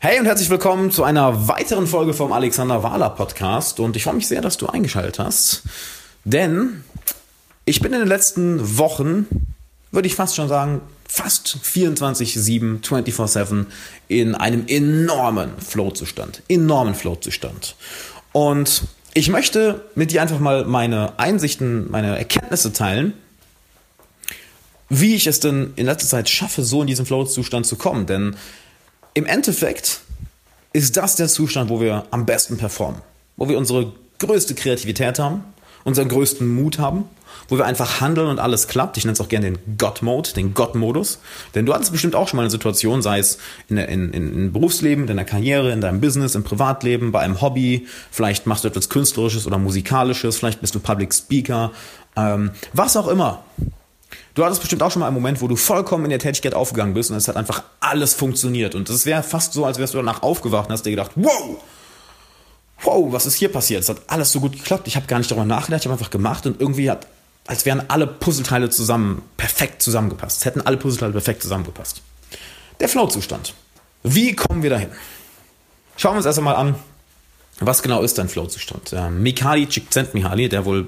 Hey und herzlich willkommen zu einer weiteren Folge vom Alexander Wahler Podcast. Und ich freue mich sehr, dass du eingeschaltet hast, denn ich bin in den letzten Wochen, würde ich fast schon sagen, fast 24/7, 24/7 in einem enormen Flow-Zustand, enormen Flow-Zustand. Und ich möchte mit dir einfach mal meine Einsichten, meine Erkenntnisse teilen, wie ich es denn in letzter Zeit schaffe, so in diesen Flow-Zustand zu kommen, denn im Endeffekt ist das der Zustand, wo wir am besten performen, wo wir unsere größte Kreativität haben, unseren größten Mut haben, wo wir einfach handeln und alles klappt. Ich nenne es auch gerne den God-Mode, den God-Modus. Denn du hattest bestimmt auch schon mal eine Situation, sei es in, in, in, in Berufsleben, in deiner Karriere, in deinem Business, im Privatleben, bei einem Hobby. Vielleicht machst du etwas Künstlerisches oder Musikalisches, vielleicht bist du Public Speaker, ähm, was auch immer. Du hattest bestimmt auch schon mal einen Moment, wo du vollkommen in der Tätigkeit aufgegangen bist und es hat einfach alles funktioniert. Und es wäre fast so, als wärst du danach aufgewacht und hast dir gedacht, wow, wow, was ist hier passiert? Es hat alles so gut geklappt. Ich habe gar nicht darüber nachgedacht, ich habe einfach gemacht und irgendwie hat, als wären alle Puzzleteile zusammen perfekt zusammengepasst. Es hätten alle Puzzleteile perfekt zusammengepasst. Der Flow-Zustand. Wie kommen wir dahin? Schauen wir uns erst einmal an, was genau ist ein Flow-Zustand? Ähm, Mikhail Csikszentmihalyi, der wohl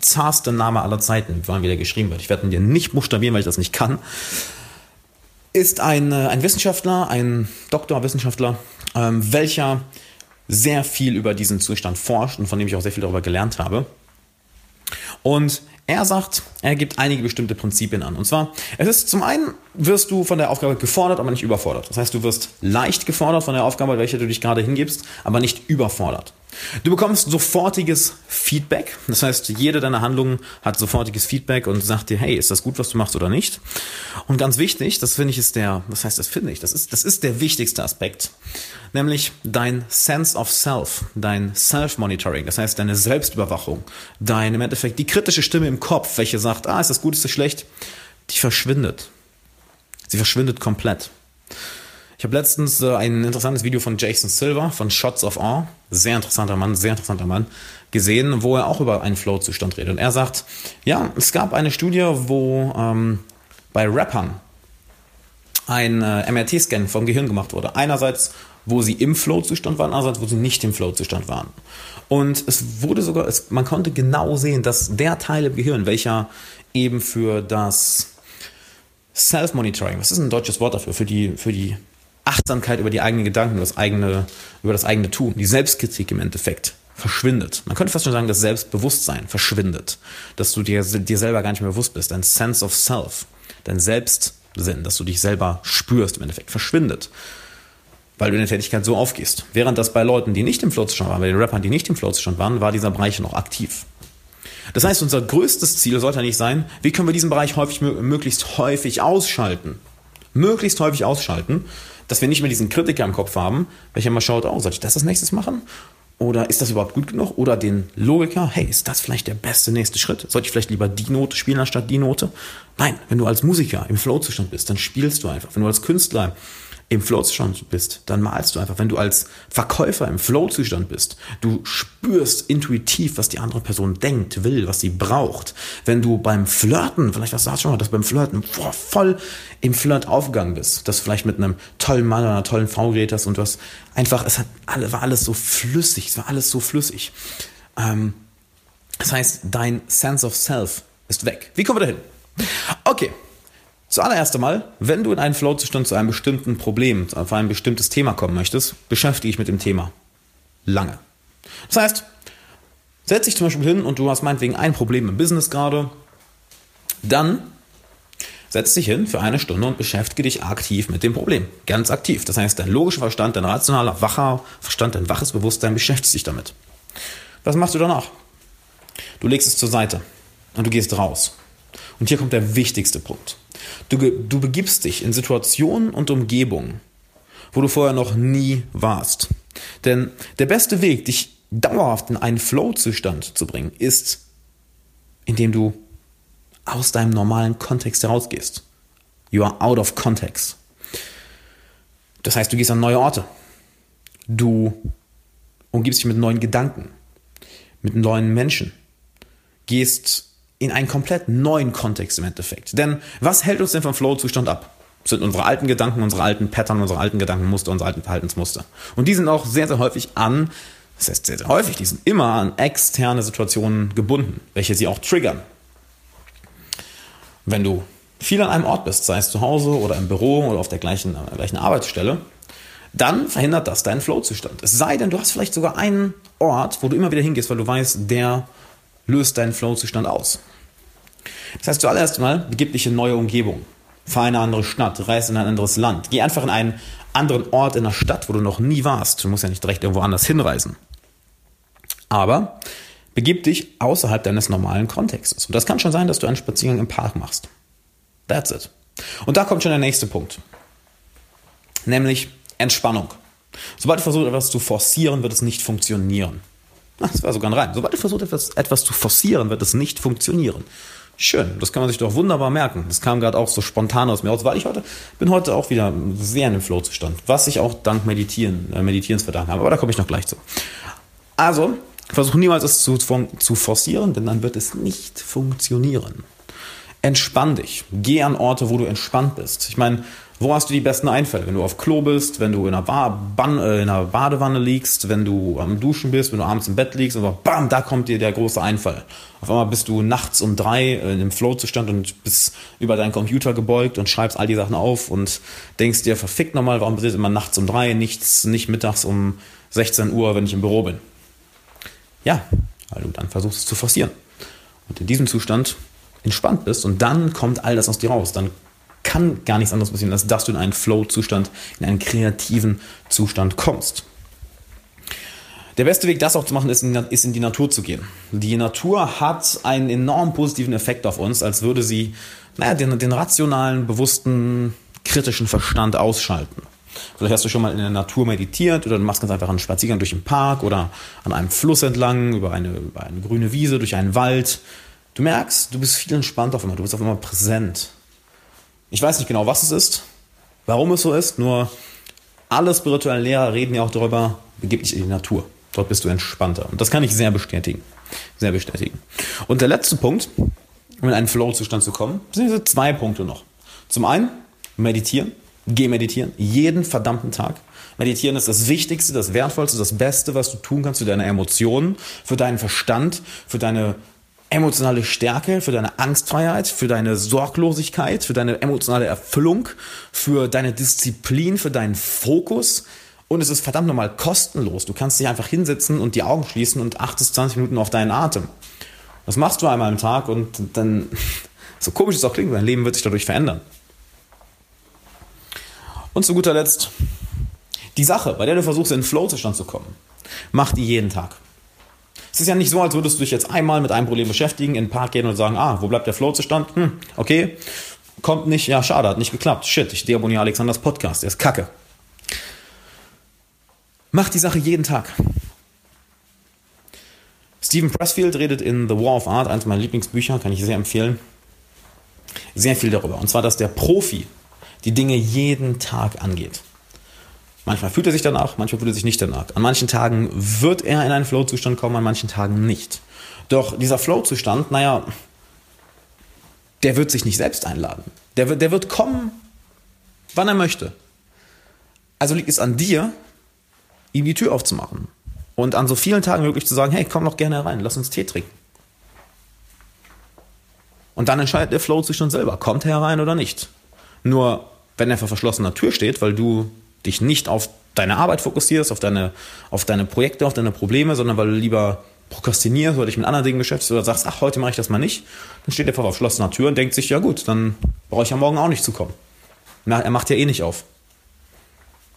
bizarrste Name aller Zeiten, wann wieder geschrieben wird. Ich werde ihn dir nicht buchstabieren, weil ich das nicht kann. Ist ein, äh, ein Wissenschaftler, ein Doktorwissenschaftler, ähm, welcher sehr viel über diesen Zustand forscht und von dem ich auch sehr viel darüber gelernt habe. Und er sagt, er gibt einige bestimmte Prinzipien an. Und zwar, es ist zum einen, wirst du von der Aufgabe gefordert, aber nicht überfordert. Das heißt, du wirst leicht gefordert von der Aufgabe, welche du dich gerade hingibst, aber nicht überfordert. Du bekommst sofortiges Feedback. Das heißt, jede deiner Handlungen hat sofortiges Feedback und sagt dir, hey, ist das gut, was du machst oder nicht? Und ganz wichtig, das finde ich ist der, was heißt das finde ich? Das ist, das ist der wichtigste Aspekt. Nämlich dein Sense of Self, dein Self-Monitoring. Das heißt, deine Selbstüberwachung. Dein, im Endeffekt, die kritische Stimme im Kopf, welche sagt, ah, ist das gut, ist das schlecht? Die verschwindet. Sie verschwindet komplett. Ich habe letztens äh, ein interessantes Video von Jason Silver von Shots of Awe, sehr interessanter Mann, sehr interessanter Mann, gesehen, wo er auch über einen Flow-Zustand redet. Und er sagt, ja, es gab eine Studie, wo ähm, bei Rappern ein äh, MRT-Scan vom Gehirn gemacht wurde. Einerseits, wo sie im Flow-Zustand waren, andererseits, wo sie nicht im Flow-Zustand waren. Und es wurde sogar, es, man konnte genau sehen, dass der Teil im Gehirn, welcher eben für das Self-Monitoring, was ist ein deutsches Wort dafür, für die, für die Achtsamkeit über die eigenen Gedanken, das eigene, über das eigene Tun, die Selbstkritik im Endeffekt verschwindet. Man könnte fast schon sagen, das Selbstbewusstsein verschwindet, dass du dir, dir selber gar nicht mehr bewusst bist. Dein Sense of Self, dein Selbstsinn, dass du dich selber spürst im Endeffekt, verschwindet. Weil du in der Tätigkeit so aufgehst. Während das bei Leuten, die nicht im Flow-Zustand waren, bei den Rappern, die nicht im Flow-Zustand waren, war dieser Bereich noch aktiv. Das heißt, unser größtes Ziel sollte nicht sein, wie können wir diesen Bereich häufig, möglichst häufig ausschalten. Möglichst häufig ausschalten, dass wir nicht mehr diesen Kritiker im Kopf haben, welcher mal schaut, oh, soll ich das als nächstes machen? Oder ist das überhaupt gut genug? Oder den Logiker, hey, ist das vielleicht der beste nächste Schritt? Sollte ich vielleicht lieber die Note spielen anstatt die Note? Nein, wenn du als Musiker im Flow-Zustand bist, dann spielst du einfach. Wenn du als Künstler im Flow-Zustand bist, dann malst du einfach. Wenn du als Verkäufer im Flow-Zustand bist, du spürst intuitiv, was die andere Person denkt, will, was sie braucht. Wenn du beim Flirten, vielleicht was sagst du schon mal, dass du beim Flirten boah, voll im Flirt aufgegangen bist, dass du vielleicht mit einem tollen Mann oder einer tollen Frau geredet hast und hast einfach, es hat alle, war alles so flüssig, es war alles so flüssig. Ähm, das heißt, dein Sense of Self ist weg. Wie kommen wir dahin? Okay, Zuallererst einmal, wenn du in einen Flow-Zustand zu einem bestimmten Problem, auf ein bestimmtes Thema kommen möchtest, beschäftige dich mit dem Thema. Lange. Das heißt, setz dich zum Beispiel hin und du hast meinetwegen ein Problem im Business gerade, dann setz dich hin für eine Stunde und beschäftige dich aktiv mit dem Problem. Ganz aktiv. Das heißt, dein logischer Verstand, dein rationaler, wacher Verstand, dein waches Bewusstsein beschäftigt sich damit. Was machst du danach? Du legst es zur Seite und du gehst raus. Und hier kommt der wichtigste Punkt. Du, du begibst dich in Situationen und Umgebungen, wo du vorher noch nie warst. Denn der beste Weg, dich dauerhaft in einen Flow-Zustand zu bringen, ist, indem du aus deinem normalen Kontext herausgehst. You are out of context. Das heißt, du gehst an neue Orte. Du umgibst dich mit neuen Gedanken, mit neuen Menschen, gehst in einen komplett neuen Kontext im Endeffekt. Denn was hält uns denn vom Flow-Zustand ab? sind unsere alten Gedanken, unsere alten Pattern, unsere alten Gedankenmuster, unsere alten Verhaltensmuster. Und die sind auch sehr, sehr häufig an, das heißt sehr, sehr häufig, die sind immer an externe Situationen gebunden, welche sie auch triggern. Wenn du viel an einem Ort bist, sei es zu Hause oder im Büro oder auf der gleichen, der gleichen Arbeitsstelle, dann verhindert das deinen Flow-Zustand. Es sei denn, du hast vielleicht sogar einen Ort, wo du immer wieder hingehst, weil du weißt, der löst deinen Flow-Zustand aus. Das heißt, zuallererst mal begib dich in neue Umgebung. Fahr in eine andere Stadt, reise in ein anderes Land. Geh einfach in einen anderen Ort in der Stadt, wo du noch nie warst. Du musst ja nicht direkt irgendwo anders hinreisen. Aber begib dich außerhalb deines normalen Kontextes. Und das kann schon sein, dass du einen Spaziergang im Park machst. That's it. Und da kommt schon der nächste Punkt. Nämlich Entspannung. Sobald du versuchst, etwas zu forcieren, wird es nicht funktionieren. Das war sogar ein Reim. Sobald du versuchst, etwas, etwas zu forcieren, wird es nicht funktionieren. Schön, das kann man sich doch wunderbar merken. Das kam gerade auch so spontan aus mir aus, weil ich heute bin heute auch wieder sehr in dem Flow-Zustand, was ich auch dank Meditieren, äh, Meditierens verdanken habe. Aber da komme ich noch gleich zu. Also, versuche niemals es zu, zu forcieren, denn dann wird es nicht funktionieren. Entspann dich. Geh an Orte, wo du entspannt bist. Ich meine, wo hast du die besten Einfälle? Wenn du auf Klo bist, wenn du in einer, Ban äh, in einer Badewanne liegst, wenn du am Duschen bist, wenn du abends im Bett liegst und bam, da kommt dir der große Einfall. Auf einmal bist du nachts um drei äh, im Flow-Zustand und bist über deinen Computer gebeugt und schreibst all die Sachen auf und denkst dir, verfickt nochmal, warum passiert immer nachts um drei, nichts, nicht mittags um 16 Uhr, wenn ich im Büro bin? Ja, weil du dann versuchst es zu forcieren. Und in diesem Zustand entspannt bist und dann kommt all das aus dir raus. Dann kann gar nichts anderes passieren, als dass du in einen Flow-Zustand, in einen kreativen Zustand kommst. Der beste Weg, das auch zu machen, ist in, ist in die Natur zu gehen. Die Natur hat einen enorm positiven Effekt auf uns, als würde sie naja, den, den rationalen, bewussten, kritischen Verstand ausschalten. Vielleicht hast du schon mal in der Natur meditiert oder du machst ganz einfach einen Spaziergang durch den Park oder an einem Fluss entlang, über eine, über eine grüne Wiese, durch einen Wald. Du merkst, du bist viel entspannter auf einmal, du bist auf einmal präsent. Ich weiß nicht genau, was es ist, warum es so ist, nur alle spirituellen Lehrer reden ja auch darüber, begib dich in die Natur. Dort bist du entspannter. Und das kann ich sehr bestätigen. Sehr bestätigen. Und der letzte Punkt, um in einen Flow-Zustand zu kommen, sind diese zwei Punkte noch. Zum einen, meditieren. Geh meditieren. Jeden verdammten Tag. Meditieren ist das Wichtigste, das Wertvollste, das Beste, was du tun kannst für deine Emotionen, für deinen Verstand, für deine emotionale Stärke, für deine Angstfreiheit, für deine Sorglosigkeit, für deine emotionale Erfüllung, für deine Disziplin, für deinen Fokus. Und es ist verdammt nochmal kostenlos. Du kannst dich einfach hinsetzen und die Augen schließen und achtest 20 Minuten auf deinen Atem. Das machst du einmal am Tag und dann, so komisch es auch klingt, dein Leben wird sich dadurch verändern. Und zu guter Letzt, die Sache, bei der du versuchst, in den Flow-Zustand zu kommen, mach die jeden Tag. Es ist ja nicht so, als würdest du dich jetzt einmal mit einem Problem beschäftigen, in den Park gehen und sagen, ah, wo bleibt der Flow-Zustand? Hm, okay, kommt nicht, ja, schade, hat nicht geklappt. Shit, ich deabonniere Alexanders Podcast, der ist kacke. Mach die Sache jeden Tag. Stephen Pressfield redet in The War of Art, eines meiner Lieblingsbücher, kann ich sehr empfehlen, sehr viel darüber. Und zwar, dass der Profi die Dinge jeden Tag angeht. Manchmal fühlt er sich danach, manchmal fühlt er sich nicht danach. An manchen Tagen wird er in einen Flow-Zustand kommen, an manchen Tagen nicht. Doch dieser Flow-Zustand, naja, der wird sich nicht selbst einladen. Der wird, der wird kommen, wann er möchte. Also liegt es an dir, ihm die Tür aufzumachen. Und an so vielen Tagen wirklich zu sagen, hey, komm doch gerne rein, lass uns Tee trinken. Und dann entscheidet der Flow-Zustand selber, kommt er herein oder nicht. Nur, wenn er vor verschlossener Tür steht, weil du dich nicht auf deine Arbeit fokussierst, auf deine, auf deine Projekte, auf deine Probleme, sondern weil du lieber prokrastinierst oder dich mit anderen Dingen beschäftigst oder sagst, ach, heute mache ich das mal nicht, dann steht er vor verschlossener Tür und denkt sich, ja gut, dann brauche ich ja morgen auch nicht zu kommen. Na, er macht ja eh nicht auf.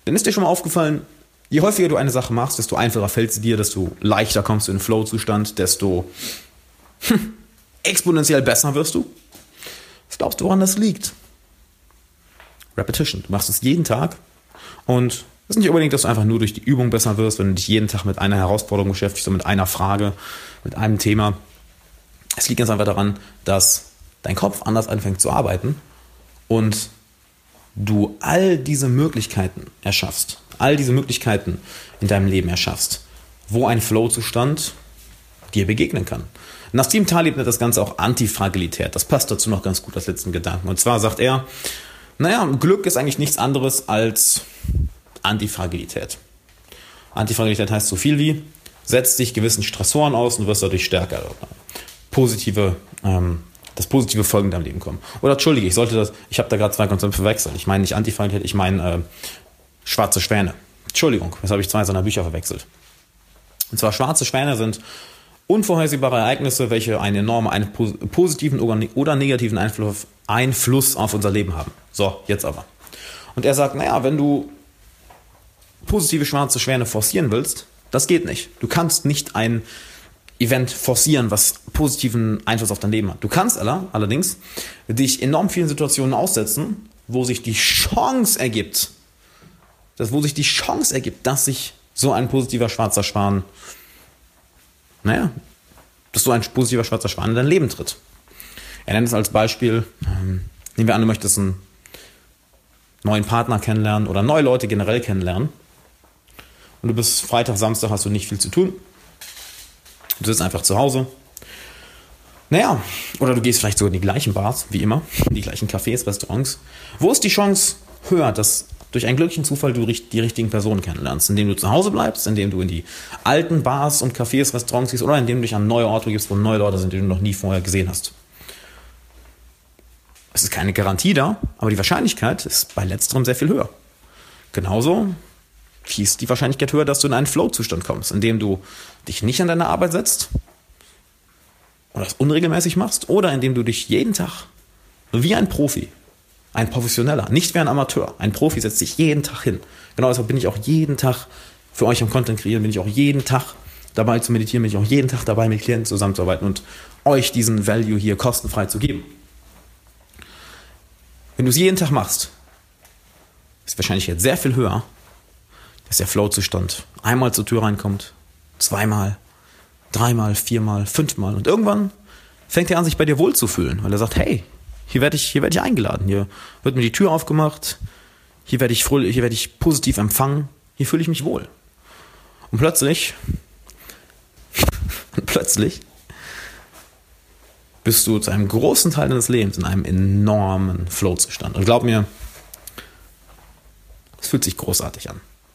Dann ist dir schon mal aufgefallen, je häufiger du eine Sache machst, desto einfacher fällt sie dir, desto leichter kommst du in den Flow-Zustand, desto hm, exponentiell besser wirst du. Was glaubst du, woran das liegt? Repetition. Du machst es jeden Tag und es ist nicht unbedingt, dass du einfach nur durch die Übung besser wirst, wenn du dich jeden Tag mit einer Herausforderung beschäftigst und mit einer Frage, mit einem Thema. Es liegt ganz einfach daran, dass dein Kopf anders anfängt zu arbeiten und du all diese Möglichkeiten erschaffst, all diese Möglichkeiten in deinem Leben erschaffst, wo ein Flow-Zustand dir begegnen kann. Nassim Talib nennt das Ganze auch Antifragilität. Das passt dazu noch ganz gut als letzten Gedanken. Und zwar sagt er, Naja, Glück ist eigentlich nichts anderes als Antifragilität. Antifragilität heißt so viel wie, setz dich gewissen Stressoren aus und wirst dadurch stärker. Positive, ähm, das positive Folgen in deinem Leben kommen. Oder entschuldige, ich sollte das, ich habe da gerade zwei Konzepte verwechselt. Ich meine nicht Antifragilität, ich meine äh, schwarze Schwäne. Entschuldigung, jetzt habe ich zwei seiner Bücher verwechselt. Und zwar schwarze Schwäne sind unvorhersehbare Ereignisse, welche einen enormen einen positiven oder negativen Einfluss, Einfluss auf unser Leben haben. So, jetzt aber. Und er sagt, naja, wenn du positive schwarze Schwäne forcieren willst, das geht nicht. Du kannst nicht ein Event forcieren, was positiven Einfluss auf dein Leben hat. Du kannst aller, allerdings dich enorm vielen Situationen aussetzen, wo sich die Chance ergibt, dass, wo sich die Chance ergibt, dass sich so ein positiver schwarzer Schwan, naja, dass so ein positiver schwarzer Schwan in dein Leben tritt. Er nennt es als Beispiel, ähm, nehmen wir an, du möchtest einen neuen Partner kennenlernen oder neue Leute generell kennenlernen. Und du bist Freitag, Samstag, hast du nicht viel zu tun. Du sitzt einfach zu Hause. Naja, oder du gehst vielleicht sogar in die gleichen Bars, wie immer, die gleichen Cafés, Restaurants. Wo ist die Chance höher, dass durch einen glücklichen Zufall du die richtigen Personen kennenlernst, indem du zu Hause bleibst, indem du in die alten Bars und Cafés, Restaurants gehst oder indem du dich an neue Orte gibst, wo neue Leute sind, die du noch nie vorher gesehen hast. Es ist keine Garantie da, aber die Wahrscheinlichkeit ist bei letzterem sehr viel höher. Genauso ist die Wahrscheinlichkeit höher, dass du in einen Flow-Zustand kommst, indem du dich nicht an deine Arbeit setzt oder das unregelmäßig machst oder indem du dich jeden Tag wie ein Profi ein Professioneller, nicht wie ein Amateur. Ein Profi setzt sich jeden Tag hin. Genau deshalb bin ich auch jeden Tag für euch am Content kreieren, bin ich auch jeden Tag dabei zu meditieren, bin ich auch jeden Tag dabei, mit Klienten zusammenzuarbeiten und euch diesen Value hier kostenfrei zu geben. Wenn du es jeden Tag machst, ist wahrscheinlich jetzt sehr viel höher, dass der Flow-Zustand einmal zur Tür reinkommt, zweimal, dreimal, viermal, fünfmal und irgendwann fängt er an, sich bei dir wohlzufühlen, weil er sagt, hey, hier werde ich, hier werde ich eingeladen. Hier wird mir die Tür aufgemacht. Hier werde ich fröhlich, hier werde ich positiv empfangen. Hier fühle ich mich wohl. Und plötzlich, plötzlich bist du zu einem großen Teil deines Lebens in einem enormen Flow-Zustand. Und glaub mir, es fühlt sich großartig an.